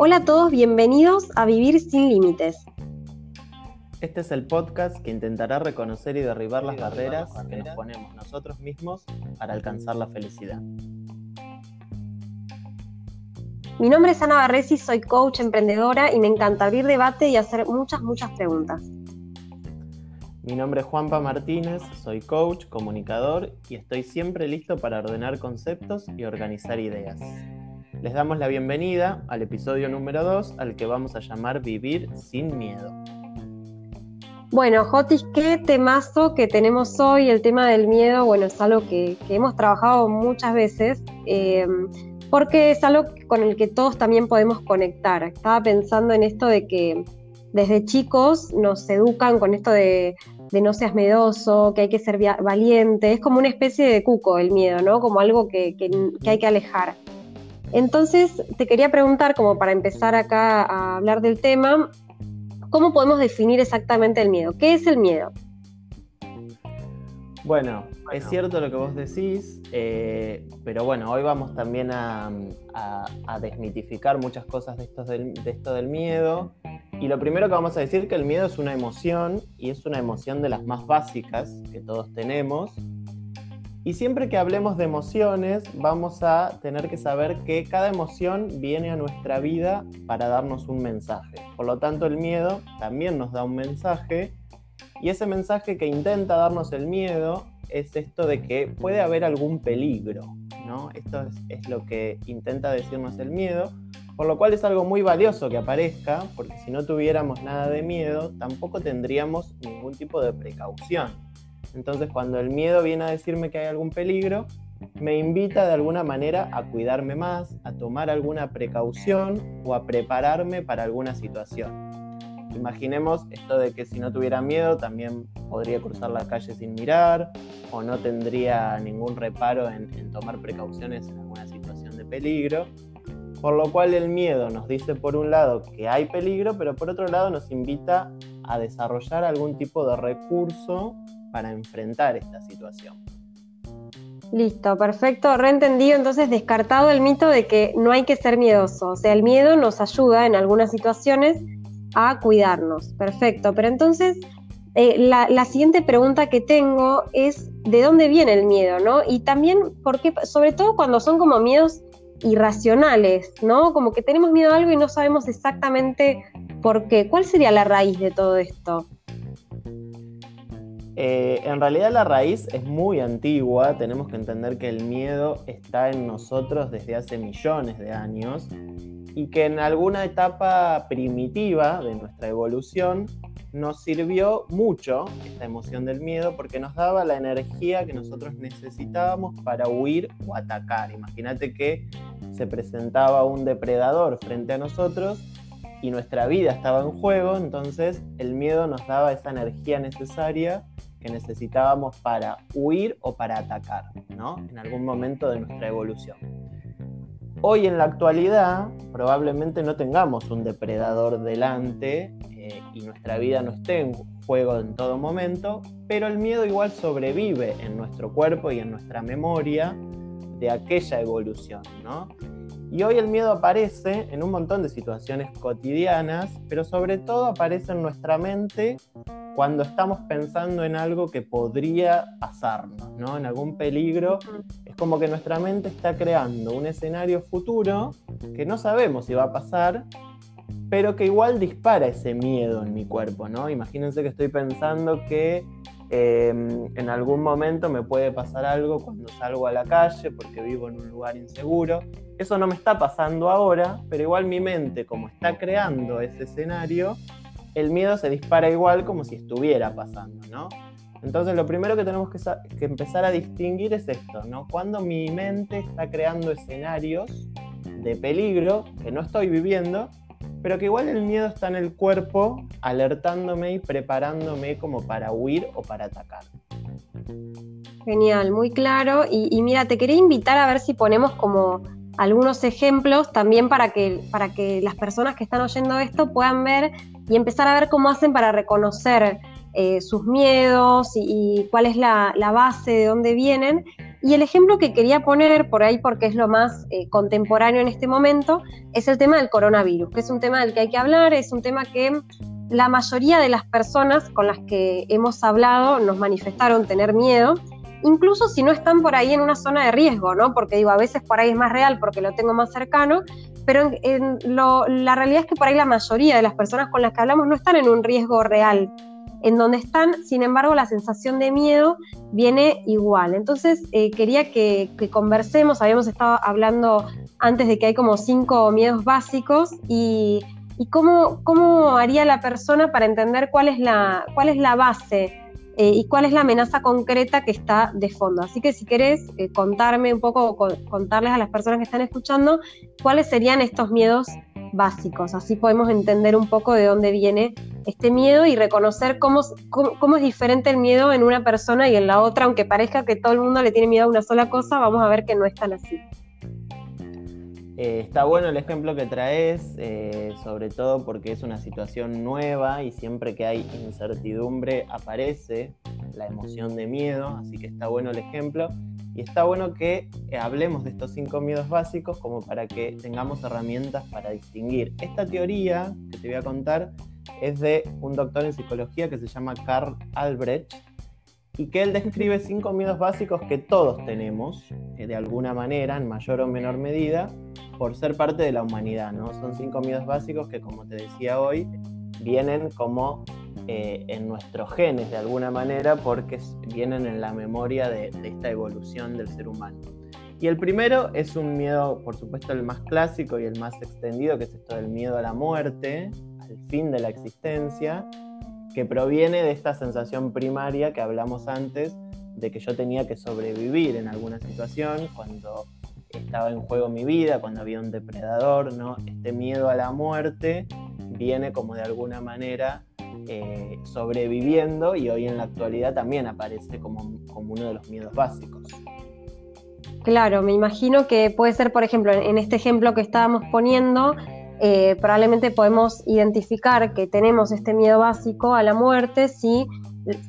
Hola a todos, bienvenidos a Vivir sin Límites. Este es el podcast que intentará reconocer y derribar las barreras que nos ponemos nosotros mismos para alcanzar la felicidad. Mi nombre es Ana Barresi, soy coach emprendedora y me encanta abrir debate y hacer muchas, muchas preguntas. Mi nombre es Juanpa Martínez, soy coach, comunicador y estoy siempre listo para ordenar conceptos y organizar ideas. Les damos la bienvenida al episodio número 2 al que vamos a llamar Vivir sin miedo. Bueno, Jotis, qué temazo que tenemos hoy. El tema del miedo, bueno, es algo que, hemos trabajado muchas veces, em, porque es algo con el que todos también podemos conectar. Estaba pensando en esto de que desde chicos nos educan con esto de, no seas miedoso, que hay que ser valiente. Es como una especie de cuco el miedo, ¿no? Como algo que hay que alejar. Entonces, te quería preguntar, como para empezar acá a hablar del tema, ¿cómo podemos definir exactamente el miedo? ¿Qué es el miedo? Bueno, es cierto lo que vos decís, eh, pero bueno, hoy vamos también a, desmitificar muchas cosas de, de esto del miedo. Y lo primero que vamos a decir es que el miedo es una emoción y es una emoción de las más básicas que todos tenemos y siempre que hablemos de emociones, vamos a tener que saber que cada emoción viene a nuestra vida para darnos un mensaje. Por lo tanto, el miedo también nos da un mensaje y ese mensaje que intenta darnos el miedo es esto de que puede haber algún peligro, ¿no? Esto es, es lo que intenta decirnos el miedo, por lo cual es algo muy valioso que aparezca, porque si no tuviéramos nada de miedo, tampoco tendríamos ningún tipo de precaución. Entonces cuando el miedo viene a decirme que hay algún peligro, me invita de alguna manera a cuidarme más, a tomar alguna precaución o a prepararme para alguna situación. Imaginemos esto de que si no tuviera miedo también podría cruzar la calle sin mirar o no tendría ningún reparo en, en tomar precauciones en alguna situación de peligro. Por lo cual el miedo nos dice por un lado que hay peligro, pero por otro lado nos invita a desarrollar algún tipo de recurso para enfrentar esta situación. Listo, perfecto, reentendido. Entonces, descartado el mito de que no hay que ser miedoso. O sea, el miedo nos ayuda en algunas situaciones a cuidarnos. Perfecto, pero entonces eh, la, siguiente pregunta que tengo es de dónde viene el miedo, ¿no? Y también, porque, sobre todo cuando son como miedos irracionales, ¿no? Como que tenemos miedo a algo y no sabemos exactamente por qué. ¿Cuál sería la raíz de todo esto? Eh, en realidad la raíz es muy antigua, tenemos que entender que el miedo está en nosotros desde hace millones de años y que en alguna etapa primitiva de nuestra evolución nos sirvió mucho esta emoción del miedo porque nos daba la energía que nosotros necesitábamos para huir o atacar. Imagínate que se presentaba un depredador frente a nosotros y nuestra vida estaba en juego, entonces el miedo nos daba esa energía necesaria que necesitábamos para huir o para atacar, ¿no? En algún momento de nuestra evolución. Hoy en la actualidad probablemente no tengamos un depredador delante eh, y nuestra vida no esté en juego en todo momento, pero el miedo igual sobrevive en nuestro cuerpo y en nuestra memoria de aquella evolución, ¿no? Y hoy el miedo aparece en un montón de situaciones cotidianas, pero sobre todo aparece en nuestra mente cuando estamos pensando en algo que podría pasarnos, ¿no? En algún peligro. Es como que nuestra mente está creando un escenario futuro que no sabemos si va a pasar, pero que igual dispara ese miedo en mi cuerpo, ¿no? Imagínense que estoy pensando que em, en algún momento me puede pasar algo cuando salgo a la calle porque vivo en un lugar inseguro. Eso no me está pasando ahora, pero igual mi mente, como está creando ese escenario, el miedo se dispara igual como si estuviera pasando, ¿no? Entonces lo primero que tenemos que, empezar a distinguir es esto, ¿no? Cuando mi mente está creando escenarios de peligro que no estoy viviendo, pero que igual el miedo está en el cuerpo alertándome y preparándome como para huir o para atacar. Genial, muy claro. Y, mira, te quería invitar a ver si ponemos como algunos ejemplos también para que, para que las personas que están oyendo esto puedan ver y empezar a ver cómo hacen para reconocer eh, sus miedos y, cuál es la, base de dónde vienen. Y el ejemplo que quería poner por ahí, porque es lo más eh, contemporáneo en este momento, es el tema del coronavirus, que es un tema del que hay que hablar, es un tema que la mayoría de las personas con las que hemos hablado nos manifestaron tener miedo, incluso si no están por ahí en una zona de riesgo, ¿no? Porque digo, a veces por ahí es más real porque lo tengo más cercano, pero la realidad es que por ahí la mayoría de las personas con las que hablamos no están en un riesgo real. En donde están, sin embargo, la sensación de miedo viene igual. Entonces, eh, quería que, conversemos, habíamos estado hablando antes de que hay como cinco miedos básicos y, cómo, cómo haría la persona para entender cuál es la, cuál es la base eh, y cuál es la amenaza concreta que está de fondo. Así que si querés eh, contarme un poco, contarles a las personas que están escuchando cuáles serían estos miedos básicos. Así podemos entender un poco de dónde viene este miedo y reconocer cómo, cómo, es diferente el miedo en una persona y en la otra, aunque parezca que todo el mundo le tiene miedo a una sola cosa, vamos a ver que no es tan así. Eh, está bueno el ejemplo que traes, eh, sobre todo porque es una situación nueva y siempre que hay incertidumbre aparece la emoción de miedo, así que está bueno el ejemplo. Y está bueno que eh, hablemos de estos cinco miedos básicos como para que tengamos herramientas para distinguir. Esta teoría que te voy a contar es de un doctor en psicología que se llama Carl Albrecht y que él describe cinco miedos básicos que todos tenemos, de alguna manera, en mayor o menor medida, por ser parte de la humanidad, ¿no? Son cinco miedos básicos que, como te decía hoy, vienen como eh, en nuestros genes de alguna manera porque vienen en la memoria de, esta evolución del ser humano. Y el primero es un miedo, por supuesto, el más clásico y el más extendido, que es esto del miedo a la muerte, al fin de la existencia, que proviene de esta sensación primaria que hablamos antes, de que yo tenía que sobrevivir en alguna situación cuando estaba en juego mi vida, cuando había un depredador, ¿no? Este miedo a la muerte viene como de alguna manera eh, sobreviviendo y hoy en la actualidad también aparece como, como uno de los miedos básicos. Claro, me imagino que puede ser, por ejemplo, en este ejemplo que estábamos poniendo, eh, probablemente podemos identificar que tenemos este miedo básico a la muerte si,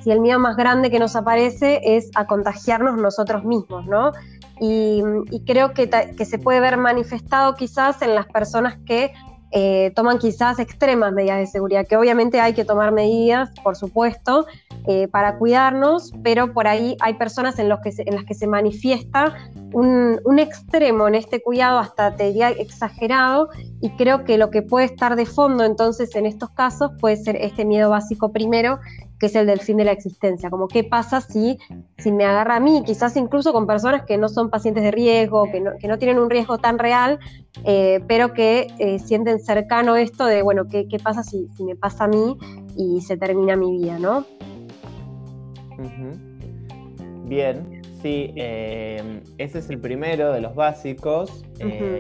si el miedo más grande que nos aparece es a contagiarnos nosotros mismos, ¿no? y, creo que, se puede ver manifestado quizás en las personas que eh, toman quizás extremas medidas de seguridad, que obviamente hay que tomar medidas, por supuesto, eh, para cuidarnos, pero por ahí hay personas en, que en las que se manifiesta un, un, extremo en este cuidado, hasta te diría exagerado, y creo que lo que puede estar de fondo entonces en estos casos puede ser este miedo básico primero, que es el del fin de la existencia, como qué pasa si, si me agarra a mí, quizás incluso con personas que no son pacientes de riesgo, que no, que no tienen un riesgo tan real, eh, pero que eh, sienten cercano esto de, bueno, qué, qué pasa si, si, me pasa a mí y se termina mi vida, ¿no? Bien, Sí, eh, ese es el primero de los básicos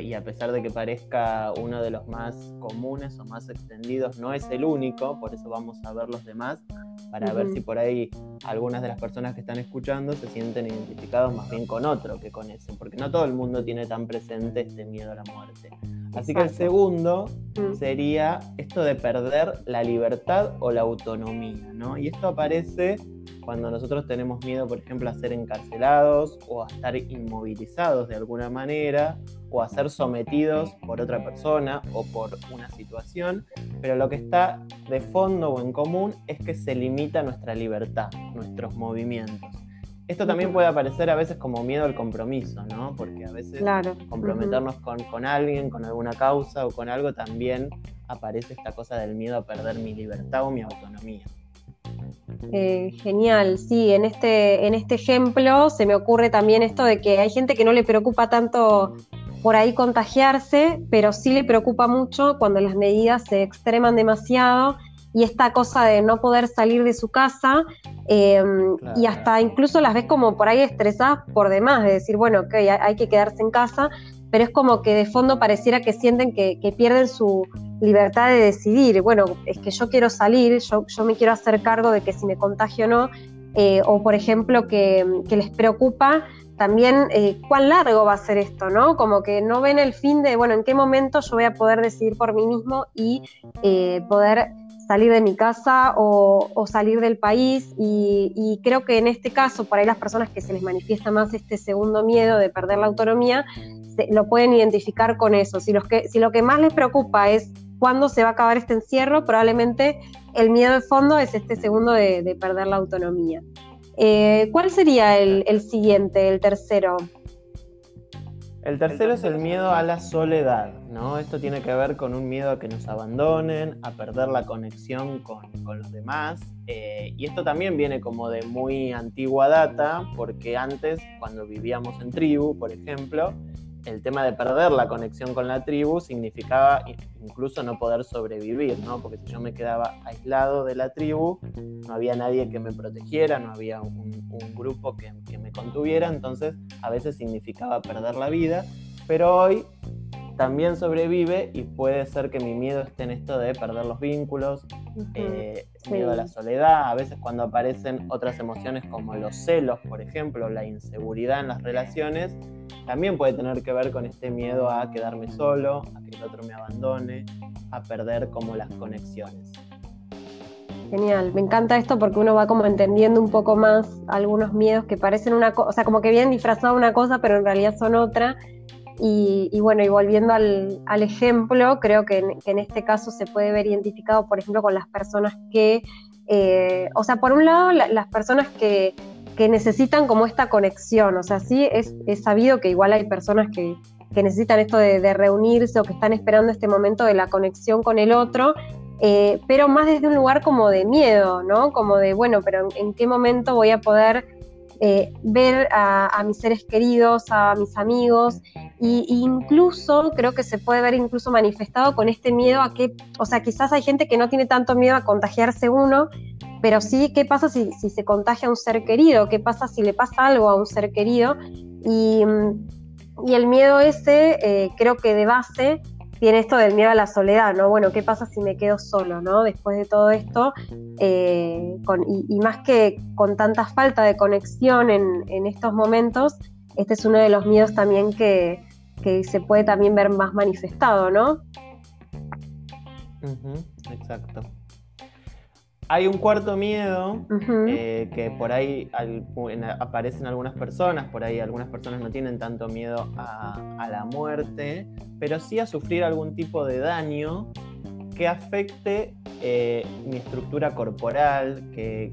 y a pesar de que parezca uno de los más comunes o más extendidos, no es el único, por eso vamos a ver los demás para ver si por ahí algunas de las personas que están escuchando se sienten identificados más bien con otro que con ese, porque no todo el mundo tiene tan presente este miedo a la muerte. Así que el segundo mm. sería esto de perder la libertad o la autonomía, ¿no? Y esto aparece cuando nosotros tenemos miedo, por ejemplo, a ser encarcelados o a estar inmovilizados de alguna manera o a ser sometidos por otra persona o por una situación, pero lo que está de fondo o en común es que se limita nuestra libertad, nuestros movimientos. Esto también puede aparecer a veces como miedo al compromiso, ¿no? Porque a veces comprometernos con, con, alguien, con alguna causa o con algo, también aparece esta cosa del miedo a perder mi libertad o mi autonomía. Eh, genial, sí, en este, en este ejemplo se me ocurre también esto de que hay gente que no le preocupa tanto por ahí contagiarse, pero sí le preocupa mucho cuando las medidas se extreman demasiado y esta cosa de no poder salir de su casa em, y hasta incluso las ves como por ahí estresadas por demás, de decir, bueno, ok, hay que quedarse en casa, pero es como que de fondo pareciera que sienten que, pierden su libertad de decidir. Bueno, es que yo quiero salir, yo, yo me quiero hacer cargo de que si me contagio o no, eh, o por ejemplo que, les preocupa también eh, cuán largo va a ser esto, ¿no? Como que no ven el fin de, bueno, en qué momento yo voy a poder decidir por mí mismo y eh, poder salir de mi casa o, salir del país y, creo que en este caso, para las personas que se les manifiesta más este segundo miedo de perder la autonomía, lo pueden identificar con eso. Si lo que más les preocupa es cuándo se va a acabar este encierro, probablemente el miedo de fondo es este segundo de, perder la autonomía. Eh, ¿Cuál sería el siguiente, el tercero? El tercero es el miedo a la soledad, ¿no? Esto tiene que ver con un miedo a que nos abandonen, a perder la conexión con, los demás. Eh, y esto también viene como de muy antigua data, porque antes, cuando vivíamos en tribu, por ejemplo, el tema de perder la conexión con la tribu significaba incluso no poder sobrevivir, ¿no? Porque si yo me quedaba aislado de la tribu, no había nadie que me protegiera, no había un, grupo que, que, me contuviera, entonces a veces significaba perder la vida, pero hoy también sobrevive y puede ser que mi miedo esté en esto de perder los vínculos, eh, miedo a la soledad, a veces cuando aparecen otras emociones como los celos, por ejemplo, la inseguridad en las relaciones, también puede tener que ver con este miedo a quedarme solo, a que el otro me abandone, a perder como las conexiones. Genial, me encanta esto porque uno va como entendiendo un poco más algunos miedos que parecen una cosa, o sea, como que vienen disfrazados una cosa, pero en realidad son otra y, bueno, y volviendo al, ejemplo, creo que en, este caso se puede ver identificado, por ejemplo, con las personas que, eh, o sea, por un lado, las personas que, necesitan como esta conexión, o sea, sí es, sabido que igual hay personas que, necesitan esto de, reunirse o que están esperando este momento de la conexión con el otro, eh, pero más desde un lugar como de miedo, ¿no? Como de, bueno, pero en qué momento voy a poder eh, ver a, mis seres queridos, a mis amigos, e incluso creo que se puede ver incluso manifestado con este miedo a que, o sea, quizás hay gente que no tiene tanto miedo a contagiarse uno, pero sí, ¿qué pasa si, se contagia a un ser querido? ¿Qué pasa si le pasa algo a un ser querido? Y, el miedo ese, eh, creo que de base, tiene esto del miedo a la soledad, ¿no? Bueno, ¿qué pasa si me quedo solo, ¿no? Después de todo esto, eh, y, más que con tanta falta de conexión en, estos momentos, este es uno de los miedos también que, se puede también ver más manifestado, ¿no? exacto. Hay un cuarto miedo eh, que por ahí aparece en algunas personas, por ahí algunas personas no tienen tanto miedo a, la muerte, pero sí a sufrir algún tipo de daño que afecte eh, mi estructura corporal, que,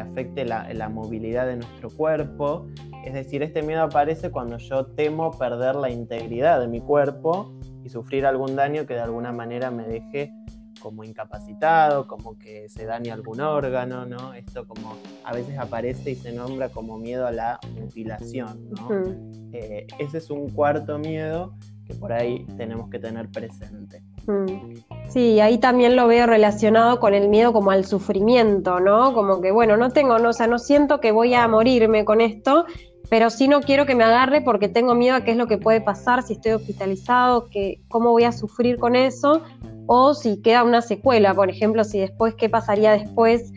afecte la, la, movilidad de nuestro cuerpo. Es decir, este miedo aparece cuando yo temo perder la integridad de mi cuerpo y sufrir algún daño que de alguna manera me deje como incapacitado, como que se daña algún órgano, ¿no? Esto como a veces aparece y se nombra como miedo a la mutilación, ¿no? Eh, ese es un cuarto miedo que por ahí tenemos que tener presente. Sí, ahí también lo veo relacionado con el miedo como al sufrimiento, ¿no? Como que, bueno, no tengo, no, o sea, no siento que voy a morirme con esto, pero sí no quiero que me agarre porque tengo miedo a qué es lo que puede pasar si estoy hospitalizado, que, cómo voy a sufrir con eso, o si queda una secuela, por ejemplo, si después, qué pasaría después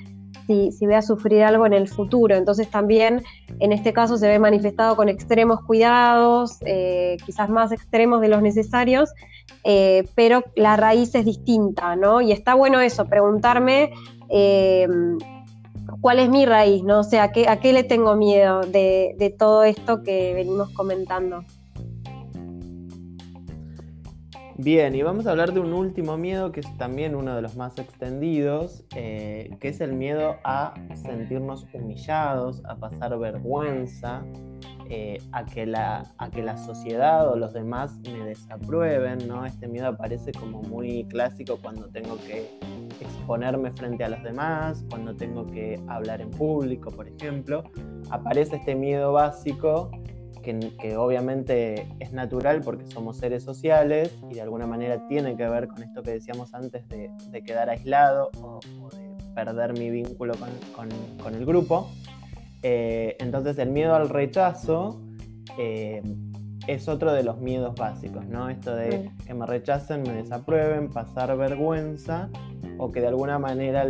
si, voy a sufrir algo en el futuro. Entonces también en este caso se ve manifestado con extremos cuidados, eh, quizás más extremos de los necesarios, eh, pero la raíz es distinta, ¿no? Y está bueno eso, preguntarme eh, cuál es mi raíz, ¿no? O sea, ¿a qué, a qué le tengo miedo de, de todo esto que venimos comentando? Bien, y vamos a hablar de un último miedo que es también uno de los más extendidos, eh, que es el miedo a sentirnos humillados, a pasar vergüenza, eh, a, que la, a que la sociedad o los demás me desaprueben, ¿no? Este miedo aparece como muy clásico cuando tengo que exponerme frente a los demás, cuando tengo que hablar en público, por ejemplo. Aparece este miedo básico que, obviamente es natural porque somos seres sociales y de alguna manera tiene que ver con esto que decíamos antes de, quedar aislado o, de perder mi vínculo con, el grupo. Eh, entonces el miedo al rechazo eh, es otro de los miedos básicos, ¿no? Esto de que me rechacen, me desaprueben, pasar vergüenza o que de alguna manera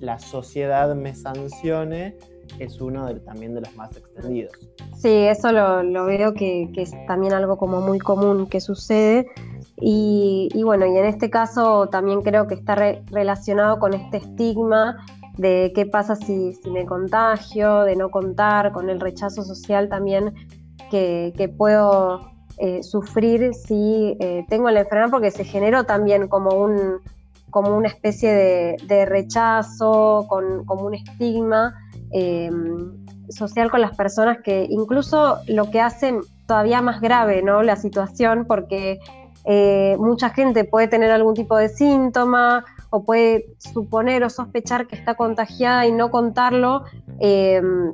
la sociedad me sancione es uno también de los más extendidos. Sí, eso lo, veo que, es también algo como muy común que sucede. Y, bueno, y en este caso también creo que está relacionado con este estigma de qué pasa si, me contagio, de no contar, con el rechazo social también que, puedo eh, sufrir si eh, tengo la enfermedad, porque se generó también como un como una especie de, rechazo, con, como un estigma em, social con las personas que incluso lo que hacen todavía más grave ¿no? la situación, porque eh, mucha gente puede tener algún tipo de síntoma o puede suponer o sospechar que está contagiada y no contarlo, em,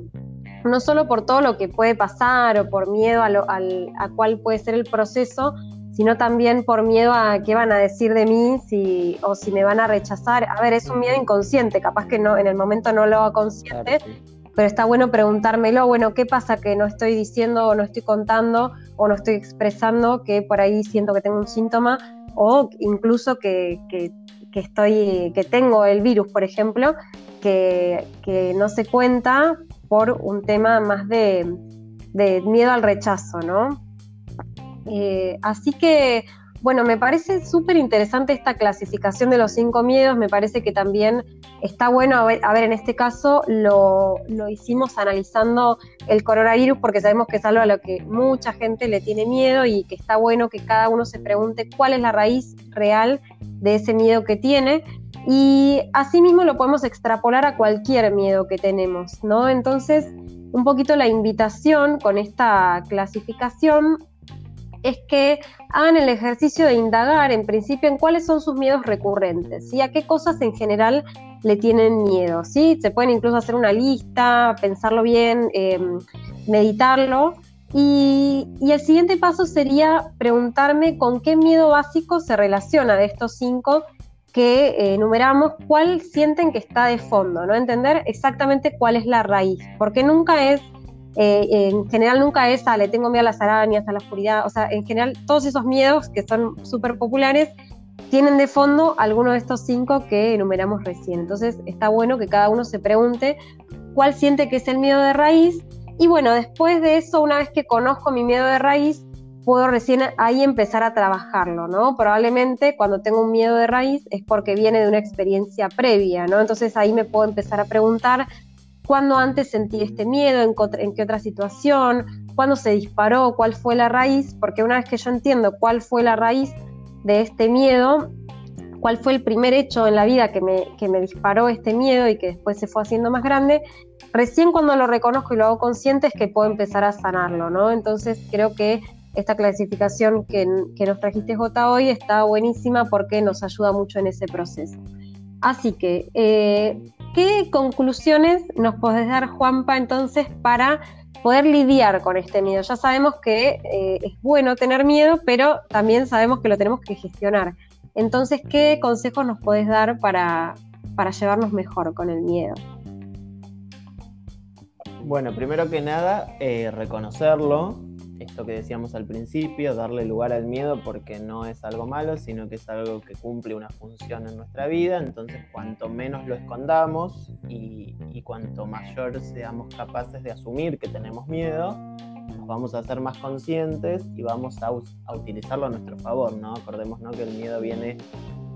no solo por todo lo que puede pasar o por miedo a, lo, a cuál puede ser el proceso, sino también por miedo a qué van a decir de mí si, o si me van a rechazar. A ver, es un miedo inconsciente, capaz que no en el momento no lo hago consciente, pero está bueno preguntármelo, bueno, ¿qué pasa que no estoy diciendo o no estoy contando o no estoy expresando que por ahí siento que tengo un síntoma o incluso que, que, estoy, que tengo el virus, por ejemplo, que, no se cuenta por un tema más de, de miedo al rechazo, ¿no? Eh, así que bueno, me parece súper interesante esta clasificación de los cinco miedos, me parece que también está bueno, a ver, en este caso lo, hicimos analizando el coronavirus porque sabemos que es algo a lo que mucha gente le tiene miedo y que está bueno que cada uno se pregunte cuál es la raíz real de ese miedo que tiene. Y asimismo lo podemos extrapolar a cualquier miedo que tenemos, ¿no? Entonces, un poquito la invitación con esta clasificación es que hagan el ejercicio de indagar en principio en cuáles son sus miedos recurrentes y a qué cosas en general le tienen miedo. ¿sí? Se pueden incluso hacer una lista, pensarlo bien, em, meditarlo. Y, el siguiente paso sería preguntarme con qué miedo básico se relaciona de estos cinco que eh, enumeramos, cuál sienten que está de fondo, ¿no? Entender exactamente cuál es la raíz, porque nunca es eh, en general nunca es, a le tengo miedo a las arañas, a la oscuridad, o sea, en general todos esos miedos que son súper populares tienen de fondo alguno de estos cinco que enumeramos recién. Entonces está bueno que cada uno se pregunte cuál siente que es el miedo de raíz y bueno, después de eso, una vez que conozco mi miedo de raíz, puedo recién ahí empezar a trabajarlo, ¿no? Probablemente cuando tengo un miedo de raíz es porque viene de una experiencia previa, ¿no? Entonces ahí me puedo empezar a preguntar cuándo antes sentí este miedo, en, qué otra situación, cuándo se disparó, cuál fue la raíz, porque una vez que yo entiendo cuál fue la raíz de este miedo, cuál fue el primer hecho en la vida que me, que me disparó este miedo y que después se fue haciendo más grande, recién cuando lo reconozco y lo hago consciente es que puedo empezar a sanarlo, ¿no? Entonces creo que esta clasificación que, nos trajiste J hoy está buenísima porque nos ayuda mucho en ese proceso. Así que eh, ¿Qué conclusiones nos podés dar, Juanpa, entonces, para poder lidiar con este miedo? Ya sabemos que eh, es bueno tener miedo, pero también sabemos que lo tenemos que gestionar. Entonces, ¿qué consejos nos podés dar para, para llevarnos mejor con el miedo? Bueno, primero que nada, eh, reconocerlo, esto que decíamos al principio, darle lugar al miedo porque no es algo malo, sino que es algo que cumple una función en nuestra vida. Entonces, cuanto menos lo escondamos y, cuanto mayor seamos capaces de asumir que tenemos miedo, nos vamos a ser más conscientes y vamos a, utilizarlo a nuestro favor, ¿no? Acordemos que el miedo viene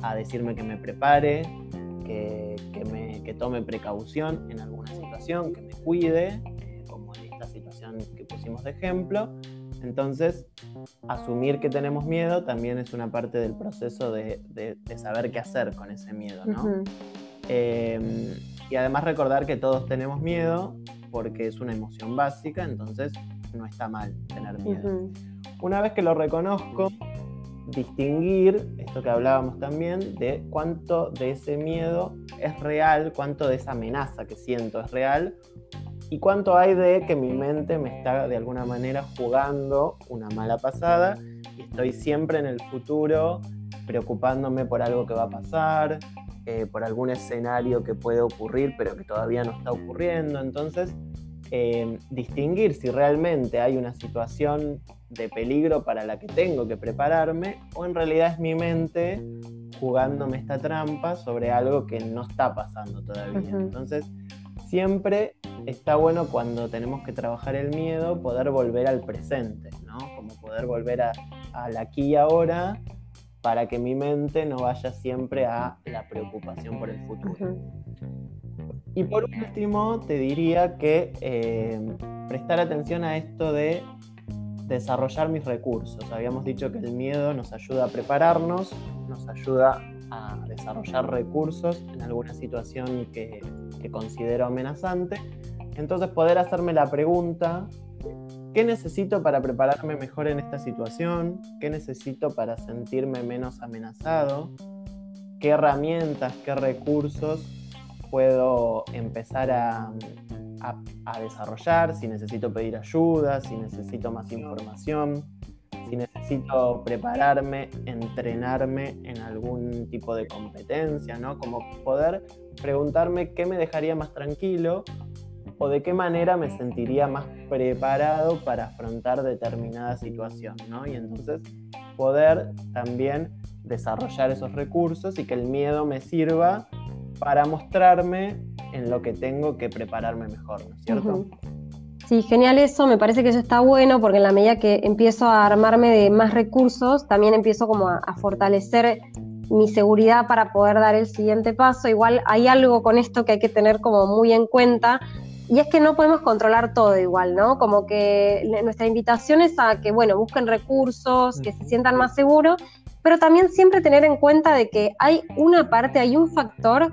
a decirme que me prepare, que, me, que tome precaución en alguna situación, que me cuide, situación que pusimos de ejemplo. Entonces, asumir que tenemos miedo también es una parte del proceso de, saber qué hacer con ese miedo, ¿no? Em, y además recordar que todos tenemos miedo porque es una emoción básica, entonces no está mal tener miedo. Una vez que lo reconozco, distinguir esto que hablábamos también de cuánto de ese miedo es real, cuánto de esa amenaza que siento es real y cuánto hay de que mi mente me está de alguna manera jugando una mala pasada y estoy siempre en el futuro preocupándome por algo que va a pasar, eh, por algún escenario que puede ocurrir pero que todavía no está ocurriendo. Entonces, eh, distinguir si realmente hay una situación de peligro para la que tengo que prepararme o en realidad es mi mente jugándome esta trampa sobre algo que no está pasando todavía. Entonces, siempre está bueno cuando tenemos que trabajar el miedo poder volver al presente, ¿no? Como poder volver a, al aquí y ahora para que mi mente no vaya siempre a la preocupación por el futuro. Y por último, te diría que eh, prestar atención a esto de desarrollar mis recursos. Habíamos dicho que el miedo nos ayuda a prepararnos, nos ayuda a desarrollar recursos en alguna situación que, que considero amenazante. Entonces poder hacerme la pregunta, ¿qué necesito para prepararme mejor en esta situación? ¿Qué necesito para sentirme menos amenazado? ¿Qué herramientas, qué recursos puedo empezar a, desarrollar, si necesito pedir ayuda, si necesito más información, si necesito prepararme, entrenarme en algún tipo de competencia, ¿no? Como poder preguntarme qué me dejaría más tranquilo o de qué manera me sentiría más preparado para afrontar determinada situación, ¿no? Y entonces poder también desarrollar esos recursos y que el miedo me sirva para mostrarme en lo que tengo que prepararme mejor, ¿no es cierto? Sí, genial eso, me parece que eso está bueno porque en la medida que empiezo a armarme de más recursos, también empiezo como a, fortalecer mi seguridad para poder dar el siguiente paso. Igual hay algo con esto que hay que tener como muy en cuenta y es que no podemos controlar todo igual, ¿no? Como que nuestra invitación es a que, bueno, busquen recursos, que se sientan más seguros, pero también siempre tener en cuenta de que hay una parte, hay un factor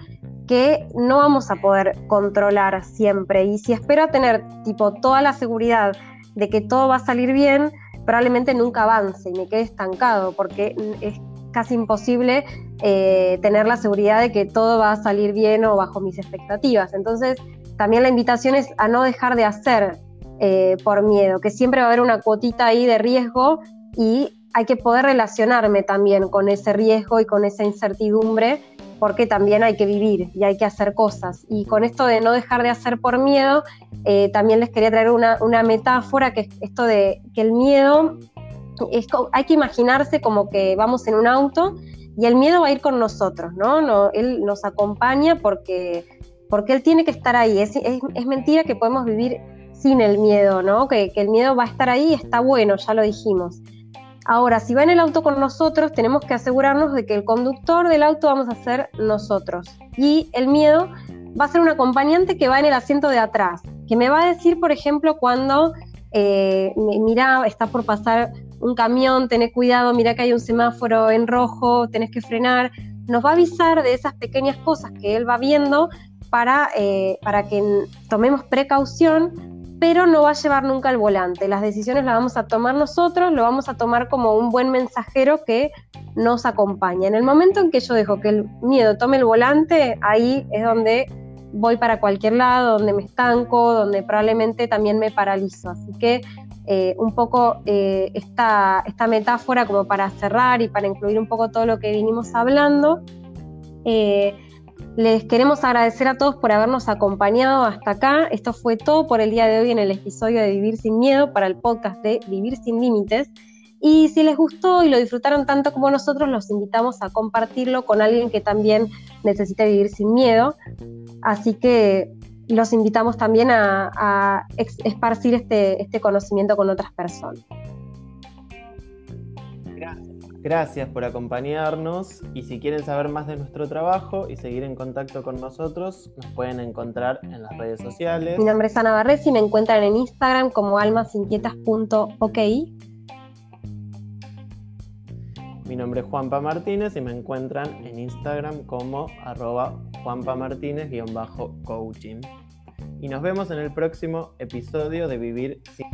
que no vamos a poder controlar siempre. Y si espero tener tipo toda la seguridad de que todo va a salir bien, probablemente nunca avance y me quede estancado, porque es casi imposible eh, tener la seguridad de que todo va a salir bien o bajo mis expectativas. Entonces, también la invitación es a no dejar de hacer eh, por miedo, que siempre va a haber una cuotita ahí de riesgo y hay que poder relacionarme también con ese riesgo y con esa incertidumbre porque también hay que vivir y hay que hacer cosas. Y con esto de no dejar de hacer por miedo, eh, también les quería traer una, metáfora que es esto de que el miedo, es, hay que imaginarse como que vamos en un auto y el miedo va a ir con nosotros, ¿no? no él nos acompaña porque, porque él tiene que estar ahí. Es, mentira que podemos vivir sin el miedo, ¿no? Que, el miedo va a estar ahí está bueno, ya lo dijimos. Ahora, si va en el auto con nosotros, tenemos que asegurarnos de que el conductor del auto vamos a ser nosotros. Y el miedo va a ser un acompañante que va en el asiento de atrás, que me va a decir, por ejemplo, cuando, eh, mira, está por pasar un camión, tenés cuidado, mira que hay un semáforo en rojo, tenés que frenar. Nos va a avisar de esas pequeñas cosas que él va viendo para, eh, para que tomemos precaución pero no va a llevar nunca el volante. Las decisiones las vamos a tomar nosotros, lo vamos a tomar como un buen mensajero que nos acompaña. En el momento en que yo dejo que el miedo tome el volante, ahí es donde voy para cualquier lado, donde me estanco, donde probablemente también me paralizo. Así que eh, un poco eh, esta, esta, metáfora como para cerrar y para incluir un poco todo lo que vinimos hablando. Les queremos agradecer a todos por habernos acompañado hasta acá. Esto fue todo por el día de hoy en el episodio de Vivir sin Miedo para el podcast de Vivir sin Límites. Y si les gustó y lo disfrutaron tanto como nosotros, los invitamos a compartirlo con alguien que también necesite vivir sin miedo. Así que los invitamos también a, esparcir este, este conocimiento con otras personas. Gracias por acompañarnos y si quieren saber más de nuestro trabajo y seguir en contacto con nosotros, nos pueden encontrar en las redes sociales. Mi nombre es Ana Barres y me encuentran en Instagram como almasinquietas.ok. Mi nombre es Juanpa Martínez y me encuentran en Instagram como arroba Juanpa Martínez-coaching. Y nos vemos en el próximo episodio de Vivir sin...